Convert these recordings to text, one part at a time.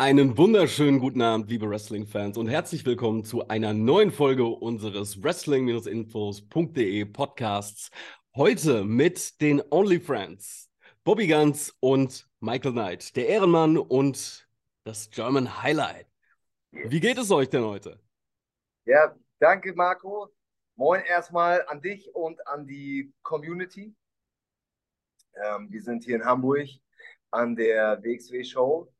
Einen wunderschönen guten Abend, liebe Wrestling-Fans, und herzlich willkommen zu einer neuen Folge unseres Wrestling-Infos.de Podcasts. Heute mit den Only Friends, Bobby Guns und Michael Knight, der Ehrenmann und das German Highlight. Wie geht es euch denn heute? Ja, danke, Marco. Moin erstmal an dich und an die Community. Ähm, wir sind hier in Hamburg an der WXW-Show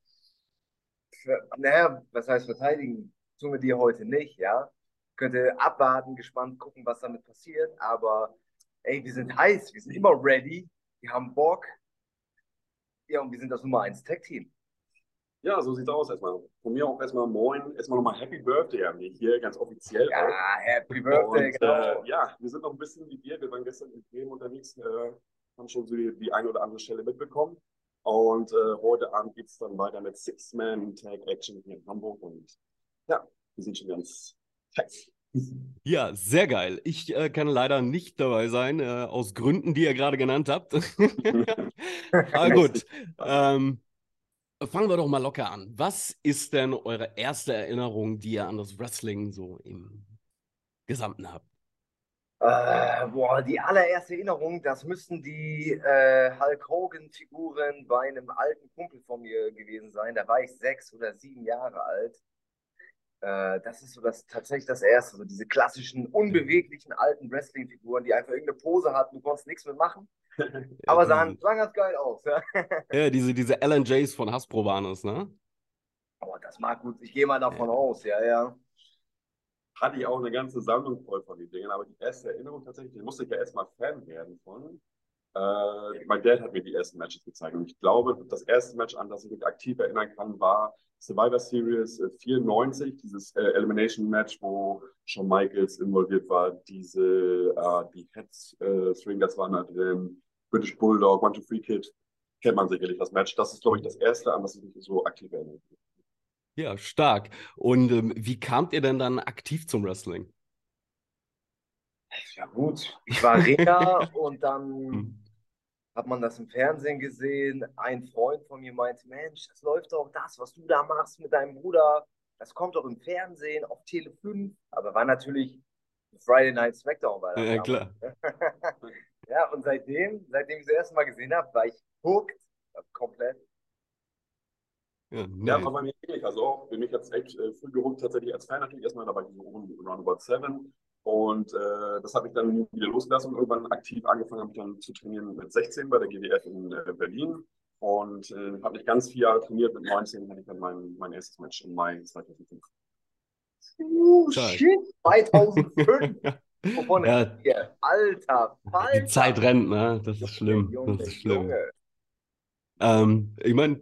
naja, was heißt verteidigen? Tun wir dir heute nicht, ja. Könnte abwarten, gespannt gucken, was damit passiert, aber ey, wir sind heiß, wir sind immer ready, wir haben Bock. Ja, und wir sind das Nummer 1 Tech-Team. Ja, so sieht's aus erstmal. Von mir auch erstmal moin, erstmal nochmal Happy Birthday an mich hier, ganz offiziell. Ja, auch. Happy Birthday, und, genau. Äh, ja, wir sind noch ein bisschen wie wir, wir waren gestern in Bremen unterwegs, äh, haben schon so die, die eine oder andere Stelle mitbekommen. Und äh, heute Abend geht es dann weiter mit Six-Man-Tag-Action hier in Hamburg. Und ja, wir sind schon ganz heiß. Ja, sehr geil. Ich äh, kann leider nicht dabei sein, äh, aus Gründen, die ihr gerade genannt habt. Aber gut. Ähm, fangen wir doch mal locker an. Was ist denn eure erste Erinnerung, die ihr an das Wrestling so im Gesamten habt? Äh, boah, die allererste Erinnerung, das müssten die äh, Hulk Hogan-Figuren bei einem alten Kumpel von mir gewesen sein. Da war ich sechs oder sieben Jahre alt. Äh, das ist so das tatsächlich das erste, so diese klassischen, unbeweglichen alten Wrestling-Figuren, die einfach irgendeine Pose hatten, du konntest nichts mehr machen. aber sahen, sahen ganz geil aus. Ja, ja diese, diese Alan Jays von Hasbro waren es, ne? Aber oh, das mag gut, ich gehe mal davon ja. aus, ja, ja hatte ich auch eine ganze Sammlung voll von den Dingen, aber die erste Erinnerung tatsächlich, die musste ich ja erstmal Fan werden von. Äh, mein Dad hat mir die ersten Matches gezeigt und ich glaube, das erste Match, an das ich mich aktiv erinnern kann, war Survivor Series 94, äh, dieses äh, Elimination Match, wo Shawn Michaels involviert war, diese, äh, die Heads äh, das war da drin, British Bulldog, One to Free Kid, kennt man sicherlich das Match. Das ist, glaube ich, das erste, an das ich mich so aktiv erinnere. Ja, stark. Und ähm, wie kamt ihr denn dann aktiv zum Wrestling? Ja gut, ich war Ringer und dann hm. hat man das im Fernsehen gesehen. Ein Freund von mir meinte, Mensch, das läuft doch das, was du da machst mit deinem Bruder. Das kommt doch im Fernsehen auf Tele 5. Aber war natürlich Friday Night Smackdown. War ja, klar. ja, und seitdem, seitdem ich das erste Mal gesehen habe, war ich hooked, komplett. Ja, ja aber bei mir ähnlich. Also auch, bin ich jetzt echt äh, früh geholt, tatsächlich als Fan natürlich erstmal, da war ich so roundabout seven. Und äh, das habe ich dann wieder losgelassen und irgendwann aktiv angefangen habe ich dann zu trainieren mit 16 bei der GWF in äh, Berlin. Und äh, habe mich ganz vier Jahre trainiert. Mit 19 hatte ich dann mein, mein erstes Match im Mai 2005. Uh, shit, 2005. Wovon ja. Alter, Alter. Die Zeit rennt, ne? Das ist schlimm. Junge, das ist schlimm. Ähm, ich meine,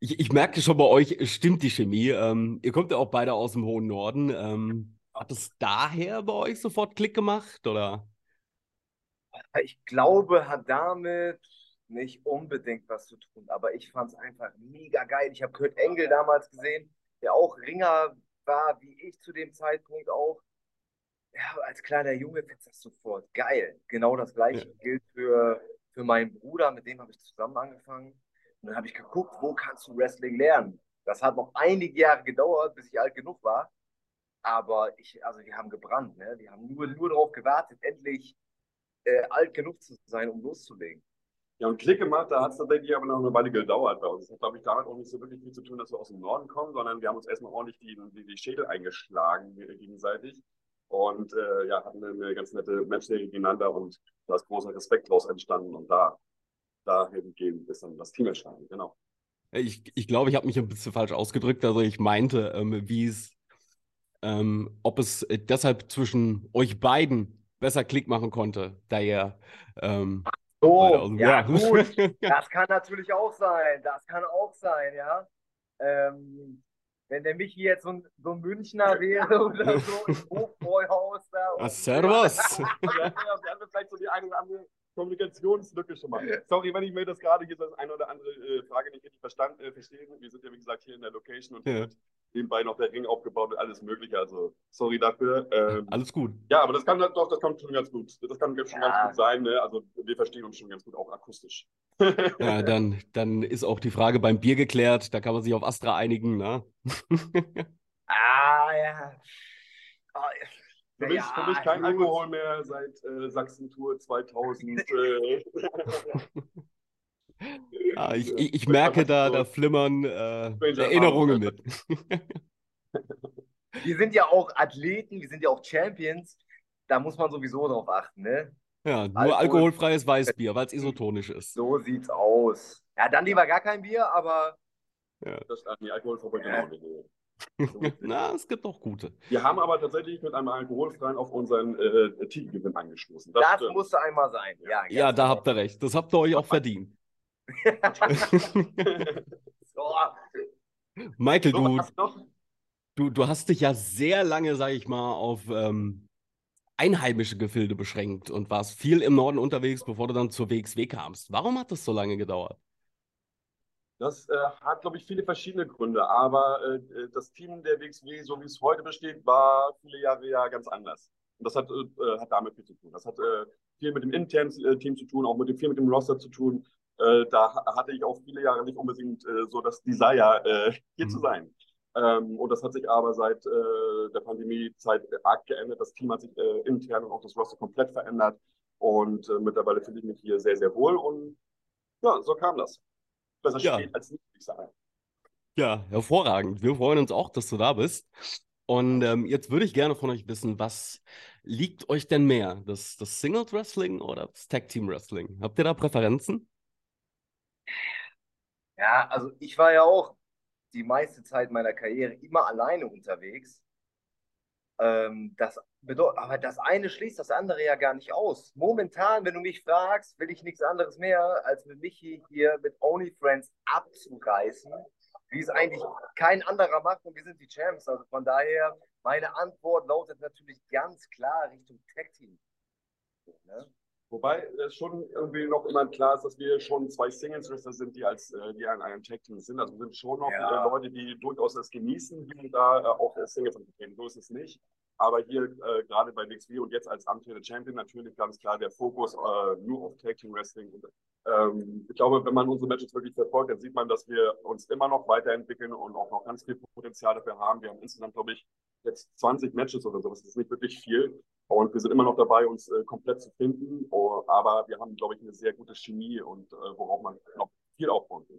ich, ich merke schon bei euch, stimmt die Chemie. Ähm, ihr kommt ja auch beide aus dem hohen Norden. Ähm, hat es daher bei euch sofort Klick gemacht, oder? Ich glaube, hat damit nicht unbedingt was zu tun, aber ich fand es einfach mega geil. Ich habe Kurt Engel damals gesehen, der auch Ringer war, wie ich zu dem Zeitpunkt auch. Ja, als kleiner Junge findest du das sofort geil. Genau das gleiche ja. gilt für, für meinen Bruder, mit dem habe ich zusammen angefangen. Und dann habe ich geguckt, wo kannst du Wrestling lernen? Das hat noch einige Jahre gedauert, bis ich alt genug war. Aber ich, also die haben gebrannt, ne? Die haben nur, nur darauf gewartet, endlich äh, alt genug zu sein, um loszulegen. Ja, und Klick gemacht, da hat es tatsächlich aber noch eine Weile gedauert bei uns. Das hat, glaube ich, damit auch nicht so wirklich viel zu tun, dass wir aus dem Norden kommen, sondern wir haben uns erstmal ordentlich die, die, die Schädel eingeschlagen gegenseitig. Und äh, ja, hatten eine ganz nette Matchserie gegeneinander und da ist großer Respekt draus entstanden. Und da dahingehend ist dann das Team entstanden, genau. Ich glaube, ich, glaub, ich habe mich ein bisschen falsch ausgedrückt. Also ich meinte, ähm, wie es, ähm, ob es deshalb zwischen euch beiden besser Klick machen konnte, da ihr ähm, so, ja, gut. Das kann natürlich auch sein. Das kann auch sein, ja. Ähm, wenn der Michi jetzt so ein, so ein Münchner wäre oder so, ein Hofbräuhaus da. Was, Servus. ja, wir haben vielleicht so die eine oder andere Kommunikationslücke schon mal. Sorry, wenn ich mir das gerade hier so das eine oder andere äh, Frage nicht richtig verstanden, äh, verstehe. Wir sind ja, wie gesagt, hier in der Location und ja. nebenbei noch der Ring aufgebaut und alles Mögliche. Also sorry dafür. Ähm, alles gut. Ja, aber das kann doch, das kann schon ganz gut. Das kann schon ja. ganz gut sein. Ne? Also wir verstehen uns schon ganz gut, auch akustisch. ja, dann, dann ist auch die Frage beim Bier geklärt. Da kann man sich auf Astra einigen. Ne? ah ja. Oh, für mich, ja, für mich kein. Alkohol mehr seit äh, Sachsen-Tour 2000. Äh. ah, ich, ich, ich merke da, da flimmern äh, Erinnerungen mit. wir sind ja auch Athleten, wir sind ja auch Champions. Da muss man sowieso drauf achten, ne? Ja, nur Alkohol. alkoholfreies Weißbier, weil es isotonisch ist. So sieht's aus. Ja, dann lieber gar kein Bier, aber. Ja. Das, nee, Alkoholverbot ja. nicht. Na, es gibt auch gute. Wir haben aber tatsächlich mit einem alkoholfreien auf unseren äh, Titelgewinn angestoßen. Das, das musste einmal sein. Ja, ja da habt ihr recht. Das habt ihr euch auch verdient. Michael, du, du, du hast dich ja sehr lange, sag ich mal, auf ähm, einheimische Gefilde beschränkt und warst viel im Norden unterwegs, bevor du dann zur WXW kamst. Warum hat das so lange gedauert? Das äh, hat, glaube ich, viele verschiedene Gründe. Aber äh, das Team der WXW, so wie es heute besteht, war viele Jahre ja ganz anders. Und das hat, äh, hat damit viel zu tun. Das hat äh, viel mit dem internen äh, Team zu tun, auch mit dem, viel mit dem Roster zu tun. Äh, da hatte ich auch viele Jahre nicht unbedingt so das Desire, hier mhm. zu sein. Ähm, und das hat sich aber seit der Pandemiezeit arg geändert. Das Team hat sich intern und auch das Roster komplett verändert. Und mittlerweile fühle ich mich hier sehr, sehr wohl. Und ja, so kam das. Besser ja. spät als nicht, würde ich sagen. Ja, hervorragend. Wir freuen uns auch, dass du da bist. Und ähm, jetzt würde ich gerne von euch wissen, was liegt euch denn mehr? Das, das Singles Wrestling oder das Tag Team Wrestling? Habt ihr da Präferenzen? Ja, also ich war ja auch die meiste Zeit meiner Karriere immer alleine unterwegs. Ähm, das bedeutet, aber das eine schließt das andere ja gar nicht aus. Momentan, wenn du mich fragst, will ich nichts anderes mehr, als mit Michi hier mit OnlyFriends abzureißen, wie es eigentlich kein anderer macht und wir sind die Champs. Also von daher, meine Antwort lautet natürlich ganz klar Richtung Tag Team. Ne? Wobei es schon irgendwie noch immer klar ist, dass wir schon zwei Singles-Wrestler sind, die als äh, die an einem Tag-Team sind. Also sind schon noch ja. äh, Leute, die durchaus das genießen, die da äh, auch Singles vertreten. So ist es nicht. Aber hier äh, gerade bei WXW und jetzt als amtierender Champion natürlich ganz klar der Fokus äh, nur auf Tag Team Wrestling. Und, ähm, ich glaube, wenn man unsere Matches wirklich verfolgt, dann sieht man, dass wir uns immer noch weiterentwickeln und auch noch ganz viel Potenzial dafür haben. Wir haben insgesamt, glaube ich, jetzt 20 Matches oder so. Das ist nicht wirklich viel. Und wir sind immer noch dabei, uns äh, komplett zu finden. Oh, aber wir haben, glaube ich, eine sehr gute Chemie und äh, worauf man noch viel aufbauen kann.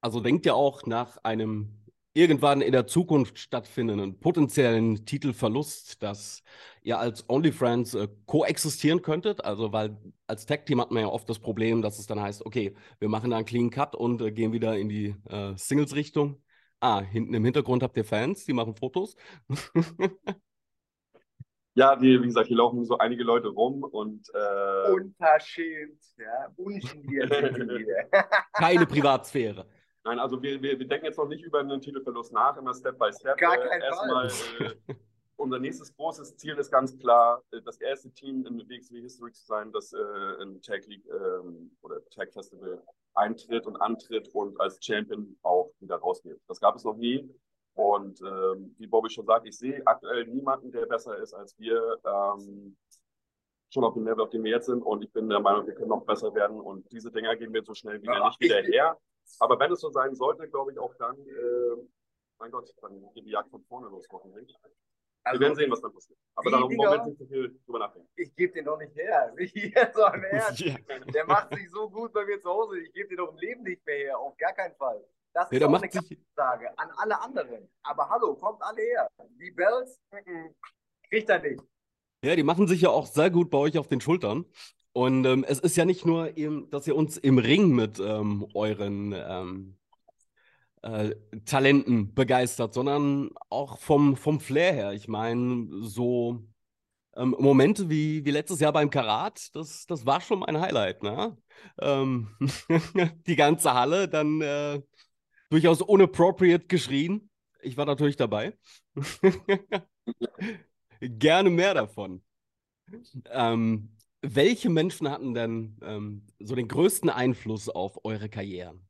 Also denkt ihr auch nach einem irgendwann in der Zukunft stattfindenden potenziellen Titelverlust, dass ihr als OnlyFriends äh, koexistieren könntet? Also, weil als Tag-Team hat man ja oft das Problem, dass es dann heißt, okay, wir machen da einen Clean Cut und äh, gehen wieder in die äh, Singles-Richtung. Ah, hinten im Hintergrund habt ihr Fans, die machen Fotos. ja, die, wie gesagt, hier laufen so einige Leute rum und. Äh... Unverschämt, ja, ungeniert. Keine Privatsphäre. Nein, also wir, wir, wir denken jetzt noch nicht über einen Titelverlust nach, immer Step by Step. Gar kein äh, Erstmal, äh, unser nächstes großes Ziel ist ganz klar, äh, das erste Team in WXW History zu sein, das äh, in Tag League ähm, oder Tag Festival eintritt und antritt und als Champion auch wieder rausgeht. Das gab es noch nie. Und ähm, wie Bobby schon sagt, ich sehe aktuell niemanden, der besser ist als wir. Ähm, schon auf dem Level, auf dem wir jetzt sind. Und ich bin der Meinung, wir können noch besser werden. Und diese Dinger gehen wir so schnell wieder ja, nicht wieder her. Aber wenn es so sein sollte, glaube ich auch dann, äh, mein Gott, dann geht die Jagd von vorne los, hoffentlich. Also, wir werden sehen, was dann passiert. Aber da im Moment nicht so viel drüber nachdenken. Ich gebe den doch nicht her. Jetzt am Ernst. Der macht sich so gut bei mir zu Hause. Ich gebe den doch im Leben nicht mehr her. Auf gar keinen Fall. Das ja, ist auch eine sich... Sage an alle anderen. Aber hallo, kommt alle her. Die Bells, kriegt er nicht. Ja, die machen sich ja auch sehr gut bei euch auf den Schultern. Und ähm, es ist ja nicht nur, eben, dass ihr uns im Ring mit ähm, euren ähm, äh, Talenten begeistert, sondern auch vom, vom Flair her. Ich meine, so ähm, Momente wie, wie letztes Jahr beim Karat, das, das war schon mein Highlight. Ne? Ähm, die ganze Halle dann äh, durchaus unappropriate geschrien. Ich war natürlich dabei. Gerne mehr davon. Ähm, welche Menschen hatten denn ähm, so den größten Einfluss auf eure Karrieren?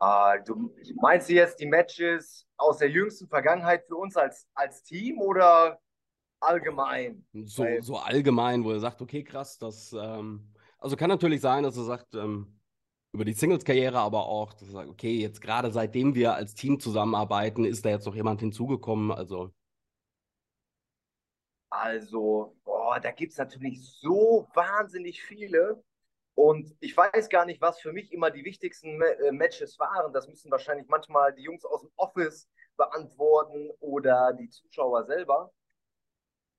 Äh, du meinst du jetzt die Matches aus der jüngsten Vergangenheit für uns als, als Team oder allgemein? So, so allgemein, wo er sagt, okay, krass, das, ähm, also kann natürlich sein, dass er sagt, ähm, über die Singles-Karriere, aber auch, dass er sagt, okay, jetzt gerade seitdem wir als Team zusammenarbeiten, ist da jetzt noch jemand hinzugekommen, also Also, boah, da gibt es natürlich so wahnsinnig viele. Und ich weiß gar nicht, was für mich immer die wichtigsten äh, Matches waren. Das müssen wahrscheinlich manchmal die Jungs aus dem Office beantworten oder die Zuschauer selber.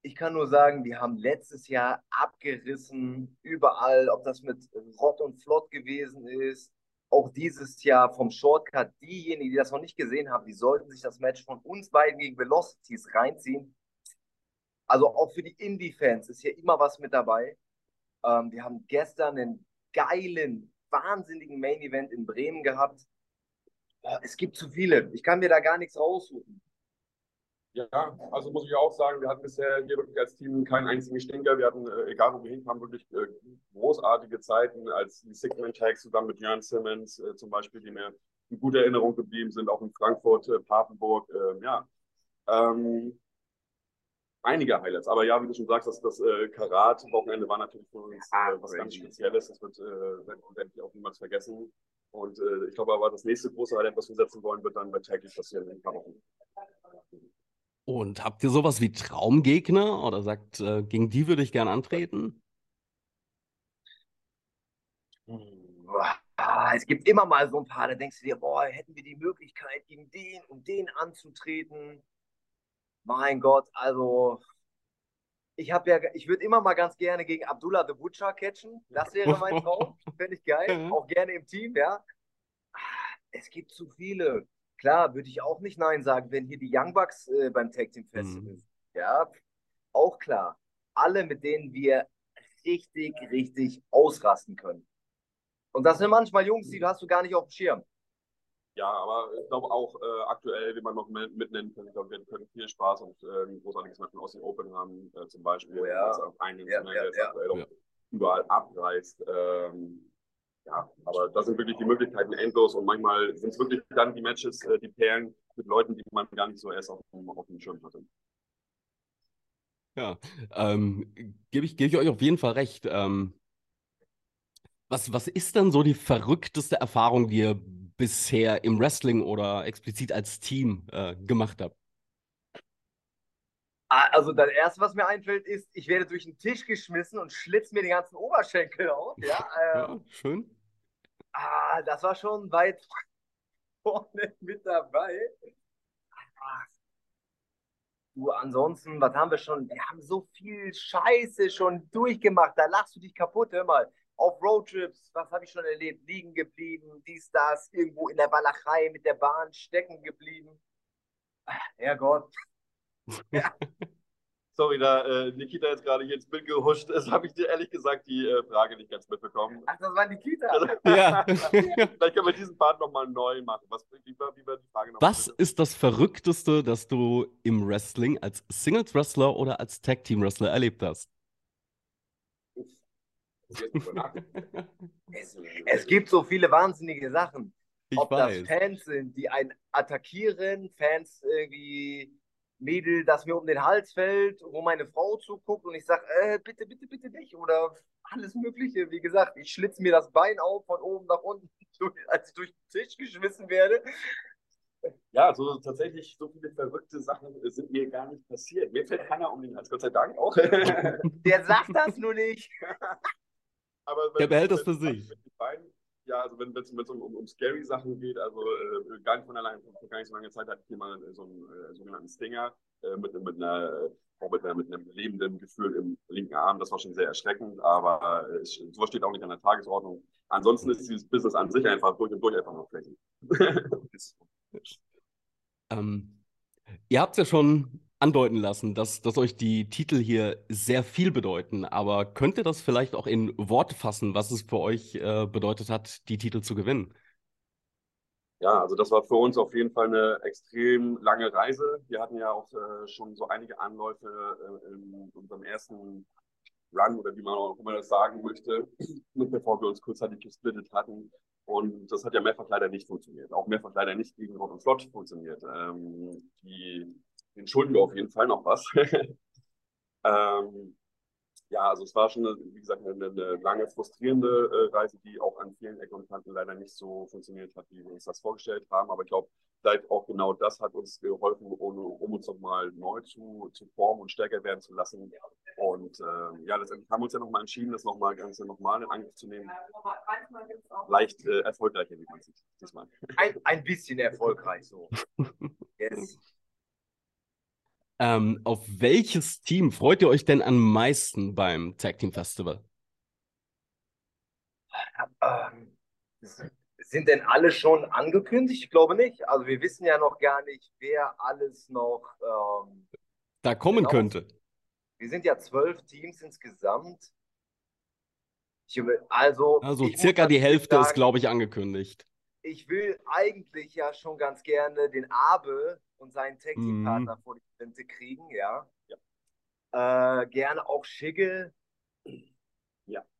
Ich kann nur sagen, wir haben letztes Jahr abgerissen, überall, ob das mit Rott und Flott gewesen ist. Auch dieses Jahr vom Shortcut. Diejenigen, die das noch nicht gesehen haben, die sollten sich das Match von uns beiden gegen Velocities reinziehen. Also auch für die Indie-Fans ist hier immer was mit dabei. Ähm, wir haben gestern einen geilen, wahnsinnigen Main-Event in Bremen gehabt. Boah, es gibt zu viele. Ich kann mir da gar nichts raussuchen. Ja, also muss ich auch sagen, wir hatten bisher hier wirklich als Team keinen einzigen Stinker. Wir hatten, äh, egal wo wir hinkamen, wirklich äh, großartige Zeiten, als die Six-Man-Tags zusammen mit Jörn Simmons äh, zum Beispiel, die mir in guter Erinnerung geblieben sind, auch in Frankfurt, äh, Papenburg. Äh, ja, ähm, einige Highlights. Aber ja, wie du schon sagst, das, das äh, Karat-Wochenende war natürlich für uns äh, was ganz Spezielles. Das wird, werde werd ich auch niemals vergessen. Und ich glaube aber, das nächste große Highlight, was wir setzen wollen, wird dann bei Taggy passieren in ein paar Wochen. Und habt ihr sowas wie Traumgegner oder sagt, äh, gegen die würde ich gern antreten? Es gibt immer mal so ein paar, da denkst du dir, boah, hätten wir die Möglichkeit, gegen den und den anzutreten. Mein Gott, also ich habe ja, ich würde immer mal ganz gerne gegen Abdullah the Butcher catchen. Das wäre mein Traum. Fände ich geil. Auch gerne im Team, ja. Ah, Es gibt zu viele. Klar, würde ich auch nicht Nein sagen, wenn hier die Young Bucks äh, beim Tag Team Festival Mhm. sind. Ja, auch klar. Alle, mit denen wir richtig, richtig ausrasten können. Und das sind manchmal Jungs, die hast du gar nicht auf dem Schirm. Ja, aber ich glaube auch äh, aktuell, wie man noch mit, mitnennen kann, ich glaube, wir können viel Spaß und äh, ein großartiges Match von Aussie Open haben, äh, zum Beispiel. Oh ja. was auf einen Ja, ja, ja. aktuell Ja. überall abreißt. Ähm, ja, aber das sind wirklich die Möglichkeiten endlos und manchmal sind es wirklich dann die Matches, äh, die Perlen mit Leuten, die man gar nicht so erst auf dem, auf dem Schirm hatte. Ja, ähm, gebe ich, geb ich euch auf jeden Fall recht. Ähm, was, was ist denn so die verrückteste Erfahrung, die ihr bisher im Wrestling oder explizit als Team äh, gemacht habt? Ah, Also das Erste, was mir einfällt, ist, ich werde durch den Tisch geschmissen und schlitz mir den ganzen Oberschenkel auf. Ja, äh, Ja, schön. Ah, das war schon weit vorne mit dabei. Ah, Du, ansonsten, was haben wir schon? Wir haben so viel Scheiße schon durchgemacht. Da lachst du dich kaputt. Hör mal, auf Roadtrips, was habe ich schon erlebt? Liegen geblieben, dies, das, irgendwo in der Walachei mit der Bahn stecken geblieben. Ah, Herrgott. Sorry, da äh, Nikita jetzt gerade hier ins Bild gehuscht ist, habe ich dir ehrlich gesagt die äh, Frage nicht ganz mitbekommen. Ach, das war Nikita. Ja. Vielleicht können wir diesen Part nochmal neu machen. Was, wie, war, wie war die Frage noch? Was ist das Verrückteste, das du im Wrestling als Singles-Wrestler oder als Tag-Team-Wrestler erlebt hast? Es, es gibt so viele wahnsinnige Sachen. Ich Ob weiß. das Fans sind, die einen attackieren, Fans irgendwie Mädel, das mir um den Hals fällt, wo meine Frau zuguckt und ich sage, äh, bitte, bitte, bitte nicht. Oder alles Mögliche. Wie gesagt, ich schlitze mir das Bein auf von oben nach unten, als ich durch den Tisch geschmissen werde. Ja, so tatsächlich so viele verrückte Sachen äh, sind mir gar nicht passiert. Mir fällt keiner um den Hals, Gott sei Dank auch. Der sagt das nur nicht. Aber Der behält das für wenn- sich. Also wenn es um, um, um scary Sachen geht, also äh, gar nicht von allein, vor gar nicht so langer Zeit hatte ich hier mal äh, so einen äh, sogenannten Stinger äh, mit, mit, einer, äh, mit, einer, mit einem lebenden Gefühl im linken Arm. Das war schon sehr erschreckend, aber äh, sowas steht auch nicht an der Tagesordnung. Ansonsten ist dieses Business an sich einfach durch und durch einfach nur crazy. Ähm, ihr habt ja schon andeuten lassen, dass, dass euch die Titel hier sehr viel bedeuten, aber könnt ihr das vielleicht auch in Worte fassen, was es für euch äh, bedeutet hat, die Titel zu gewinnen? Ja, also das war für uns auf jeden Fall eine extrem lange Reise. Wir hatten ja auch äh, schon so einige Anläufe äh, in unserem ersten Run oder wie man auch immer das sagen möchte, bevor wir uns kurzzeitig gesplittet hatten. Und das hat ja mehrfach leider nicht funktioniert. Auch mehrfach leider nicht gegen Rot und Flott funktioniert. Ähm, die, den schulden wir auf jeden Fall noch was. ähm, ja, also es war schon, wie gesagt, eine, eine lange frustrierende äh, Reise, die auch an vielen Ecken und Kanten leider nicht so funktioniert hat, wie wir uns das vorgestellt haben. Aber ich glaube, vielleicht auch genau das hat uns geholfen, um, um uns nochmal neu zu, zu formen und stärker werden zu lassen. Und äh, ja, letztendlich haben wir uns ja nochmal entschieden, das nochmal Ganze nochmal in Angriff zu nehmen. Leicht äh, erfolgreicher, wie man sieht, diesmal. Ein, ein bisschen erfolgreich so. yes. Ähm, auf welches Team freut ihr euch denn am meisten beim Tag Team Festival? Ähm, sind denn alle schon angekündigt? Ich glaube nicht. Also wir wissen ja noch gar nicht, wer alles noch ähm, da kommen genau. könnte. Wir sind ja zwölf Teams insgesamt. Ich, also, also circa die Hälfte sagen, ist, glaube ich, angekündigt. Ich will eigentlich ja schon ganz gerne den Abe und seinen Tag Team Partner mm. vor die Flinte kriegen, ja. ja. Äh, gerne auch Schicke. Ja.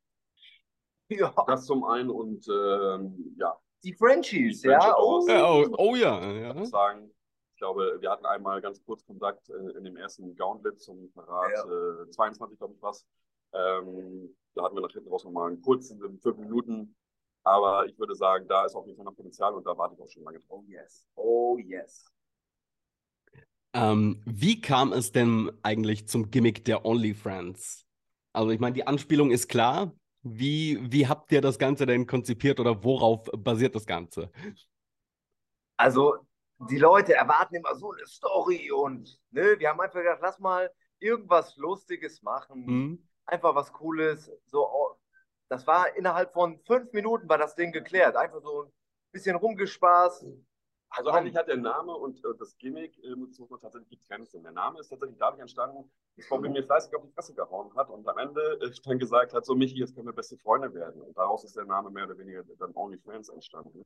Ja. Das zum einen und ähm, ja. Die Frenchies, die ja. Oh. oh. oh, ja. ja. Ich sagen, ich glaube, wir hatten einmal ganz kurz Kontakt in, in dem ersten Gauntlet zum Verrat ja. äh, 22, glaube ich, was. Ähm, da hatten wir nach hinten raus nochmal einen kurzen, fünf Minuten. Aber ich würde sagen, da ist auf jeden Fall noch Potenzial und da warte ich auch schon lange drauf. Oh yes. Oh yes. Ähm, wie kam es denn eigentlich zum Gimmick der OnlyFriends? Also ich meine, die Anspielung ist klar. Wie, wie habt ihr das Ganze denn konzipiert oder worauf basiert das Ganze? Also die Leute erwarten immer so eine Story und ne, wir haben einfach gedacht, lass mal irgendwas Lustiges machen. Mhm. Einfach was Cooles. So, das war innerhalb von fünf Minuten war das Ding geklärt. Einfach so ein bisschen rumgespaßt. Also eigentlich hat der Name und äh, das Gimmick, äh, muss man tatsächlich getrennt sehen. Der Name ist tatsächlich dadurch entstanden, dass Bobby mir fleißig auf die Fresse gehauen hat und am Ende äh, dann gesagt hat, so Michi, jetzt können wir beste Freunde werden. Und daraus ist der Name mehr oder weniger dann OnlyFans entstanden.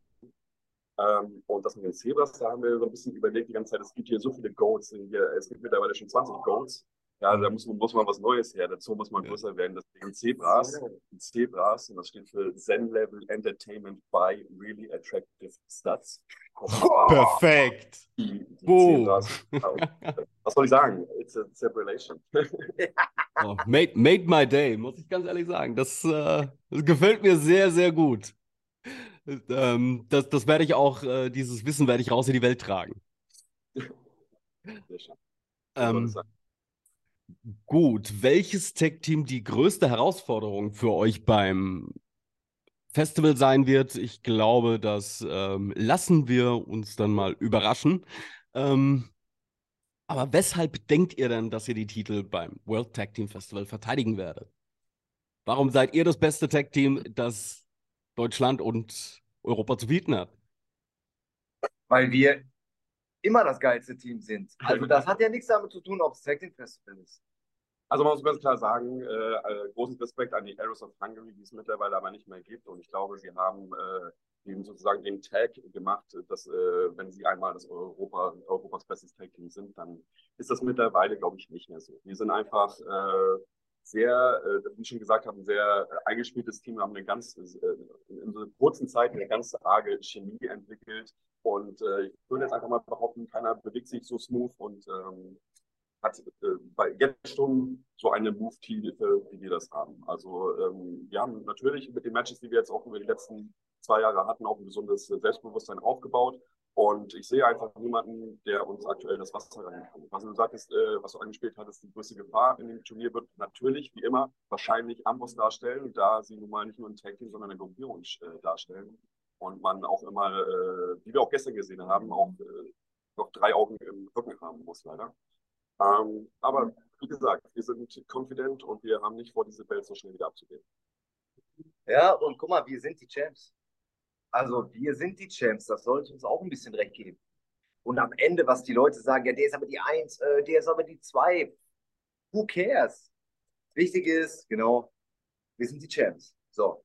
Ähm, und das mit den Zebras, da haben wir so ein bisschen überlegt die ganze Zeit, es gibt hier so viele Goats, hier, es gibt mittlerweile schon 20 Goats. Ja, da muss, muss man was Neues her. Dazu muss man größer werden. Deswegen Zebras. Zebras, und das steht für Zen Level Entertainment by Really Attractive Stats. Perfekt. Die, die Zebras. was soll ich sagen? It's a separation. oh, made, made my day, muss ich ganz ehrlich sagen. Das, äh, das gefällt mir sehr, sehr gut. Ähm, das, das werde ich auch, äh, dieses Wissen werde ich raus in die Welt tragen. Sehr schön. Ähm, Gut, welches Tech-Team die größte Herausforderung für euch beim Festival sein wird? Ich glaube, das ähm, lassen wir uns dann mal überraschen. Ähm, aber weshalb denkt ihr denn, dass ihr die Titel beim World Tag Team Festival verteidigen werdet? Warum seid ihr das beste Tag Team, das Deutschland und Europa zu bieten hat? Weil wir immer das geilste Team sind. Also das hat ja nichts damit zu tun, ob es Tag Team Festival ist. Also man muss ganz klar sagen, äh, äh, großen Respekt an die Arrows of Hungary, die es mittlerweile aber nicht mehr gibt. Und ich glaube, sie haben äh, eben sozusagen den Tag gemacht, dass äh, wenn sie einmal das Europa, Europas bestes Tag Team sind, dann ist das mittlerweile, glaube ich, nicht mehr so. Wir sind einfach äh, sehr, äh, wie ich schon gesagt habe, ein sehr eingespieltes Team. Wir haben eine ganz, in so einer kurzen Zeit eine ganz arge Chemie entwickelt. Und ich würde jetzt einfach mal behaupten, keiner bewegt sich so smooth und ähm, hat äh, bei jetzt schon so eine Move-Tiefe, wie wir das haben. Also ähm, wir haben natürlich mit den Matches, die wir jetzt auch über die letzten zwei Jahre hatten, auch ein gesundes Selbstbewusstsein aufgebaut. Und ich sehe einfach niemanden, der uns aktuell das Wasser reinkommt. Was du sagtest, äh, was du angespielt hattest, die größte Gefahr in dem Turnier wird natürlich, wie immer, wahrscheinlich Amboss darstellen, da sie nun mal nicht nur ein Tag Team, sondern eine Gruppierung äh, darstellen. Und man auch immer, äh, wie wir auch gestern gesehen haben, auch äh, noch drei Augen im Rücken haben muss, leider. Ähm, aber wie gesagt, wir sind confident und wir haben nicht vor, diese Welt so schnell wieder abzugeben. Ja, und guck mal, wir sind die Champs. Also wir sind die Champs, das sollte uns auch ein bisschen recht geben. Und am Ende, was die Leute sagen, ja, der ist aber die Eins, äh, der ist aber die Zwei. Who cares? Wichtig ist, genau, wir sind die Champs. So.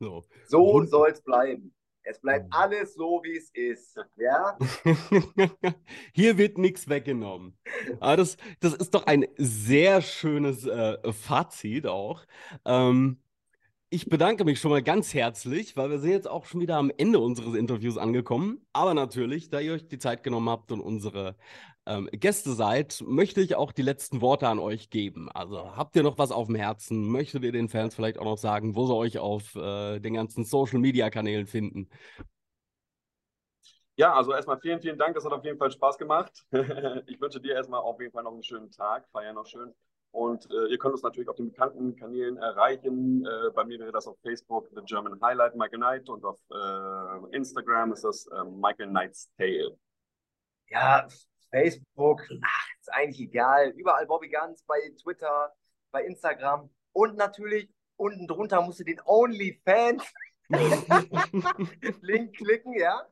So, so soll es bleiben. Es bleibt mhm. alles so, wie es ist. Ja? Hier wird nichts weggenommen. Aber das, das ist doch ein sehr schönes äh, Fazit auch. Ähm, Ich bedanke mich schon mal ganz herzlich, weil wir sind jetzt auch schon wieder am Ende unseres Interviews angekommen. Aber natürlich, da ihr euch die Zeit genommen habt und unsere ähm, Gäste seid, möchte ich auch die letzten Worte an euch geben. Also habt ihr noch was auf dem Herzen? Möchtet ihr den Fans vielleicht auch noch sagen, wo sie euch auf äh, den ganzen Social-Media-Kanälen finden? Ja, also erstmal vielen, vielen Dank. Das hat auf jeden Fall Spaß gemacht. ich wünsche dir erstmal auf jeden Fall noch einen schönen Tag. Feier noch schön. Und äh, ihr könnt uns natürlich auf den bekannten Kanälen erreichen. Äh, bei mir wäre das auf Facebook The German Highlight Michael Knight und auf äh, Instagram ist das äh, Michael Knight's Tale. Ja, Facebook, ach, ist eigentlich egal. Überall Bobby Guns, bei Twitter, bei Instagram. Und natürlich unten drunter musst du den OnlyFans Link klicken, ja.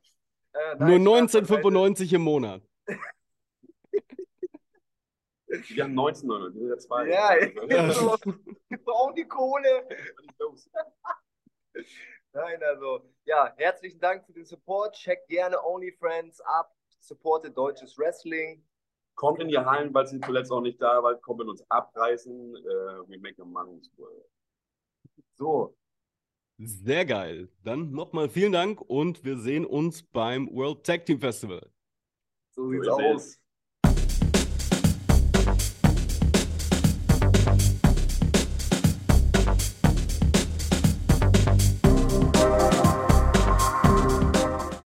Äh, Nur 1995 im Monat. Wir haben 19,99, wir sind ja zwei. Ja, so, wir brauchen die Kohle. Nein, also, ja, herzlichen Dank für den Support. Checkt gerne OnlyFriends ab. Supportet deutsches Wrestling. Kommt in die Hallen, weil sie zuletzt auch nicht da war. Kommt mit uns abreißen. Uh, we make a money's world. So. Sehr geil. Dann nochmal vielen Dank und wir sehen uns beim World Tag Team Festival. So sieht's so aus.